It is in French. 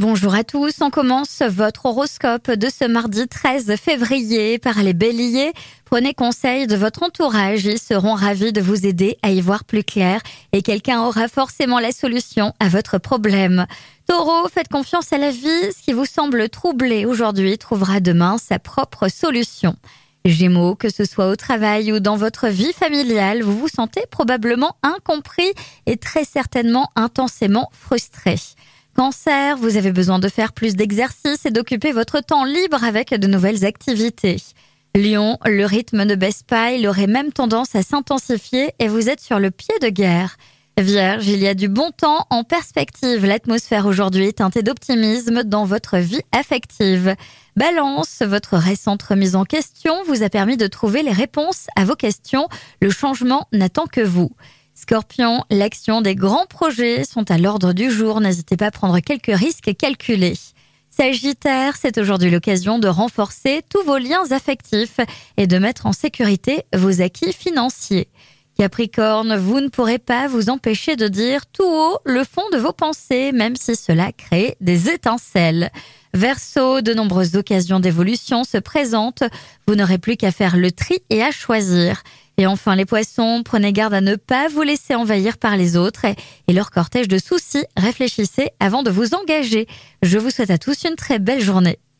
Bonjour à tous, on commence votre horoscope de ce mardi 13 février par les béliers. Prenez conseil de votre entourage, ils seront ravis de vous aider à y voir plus clair et quelqu'un aura forcément la solution à votre problème. Taureau, faites confiance à la vie, ce qui vous semble troublé aujourd'hui trouvera demain sa propre solution. Gémeaux, que ce soit au travail ou dans votre vie familiale, vous vous sentez probablement incompris et très certainement intensément frustré. Cancer, vous avez besoin de faire plus d'exercices et d'occuper votre temps libre avec de nouvelles activités. Lion, le rythme ne baisse pas, il aurait même tendance à s'intensifier et vous êtes sur le pied de guerre. Vierge, il y a du bon temps en perspective. L'atmosphère aujourd'hui est teintée d'optimisme dans votre vie affective. Balance, votre récente remise en question vous a permis de trouver les réponses à vos questions. Le changement n'attend que vous. Scorpion, l'action des grands projets sont à l'ordre du jour. N'hésitez pas à prendre quelques risques calculés. Sagittaire, c'est aujourd'hui l'occasion de renforcer tous vos liens affectifs et de mettre en sécurité vos acquis financiers. Capricorne, vous ne pourrez pas vous empêcher de dire tout haut le fond de vos pensées, même si cela crée des étincelles. Verseau, de nombreuses occasions d'évolution se présentent. Vous n'aurez plus qu'à faire le tri et à choisir. Et enfin, les poissons, prenez garde à ne pas vous laisser envahir par les autres et, leur cortège de soucis. Réfléchissez avant de vous engager. Je vous souhaite à tous une très belle journée.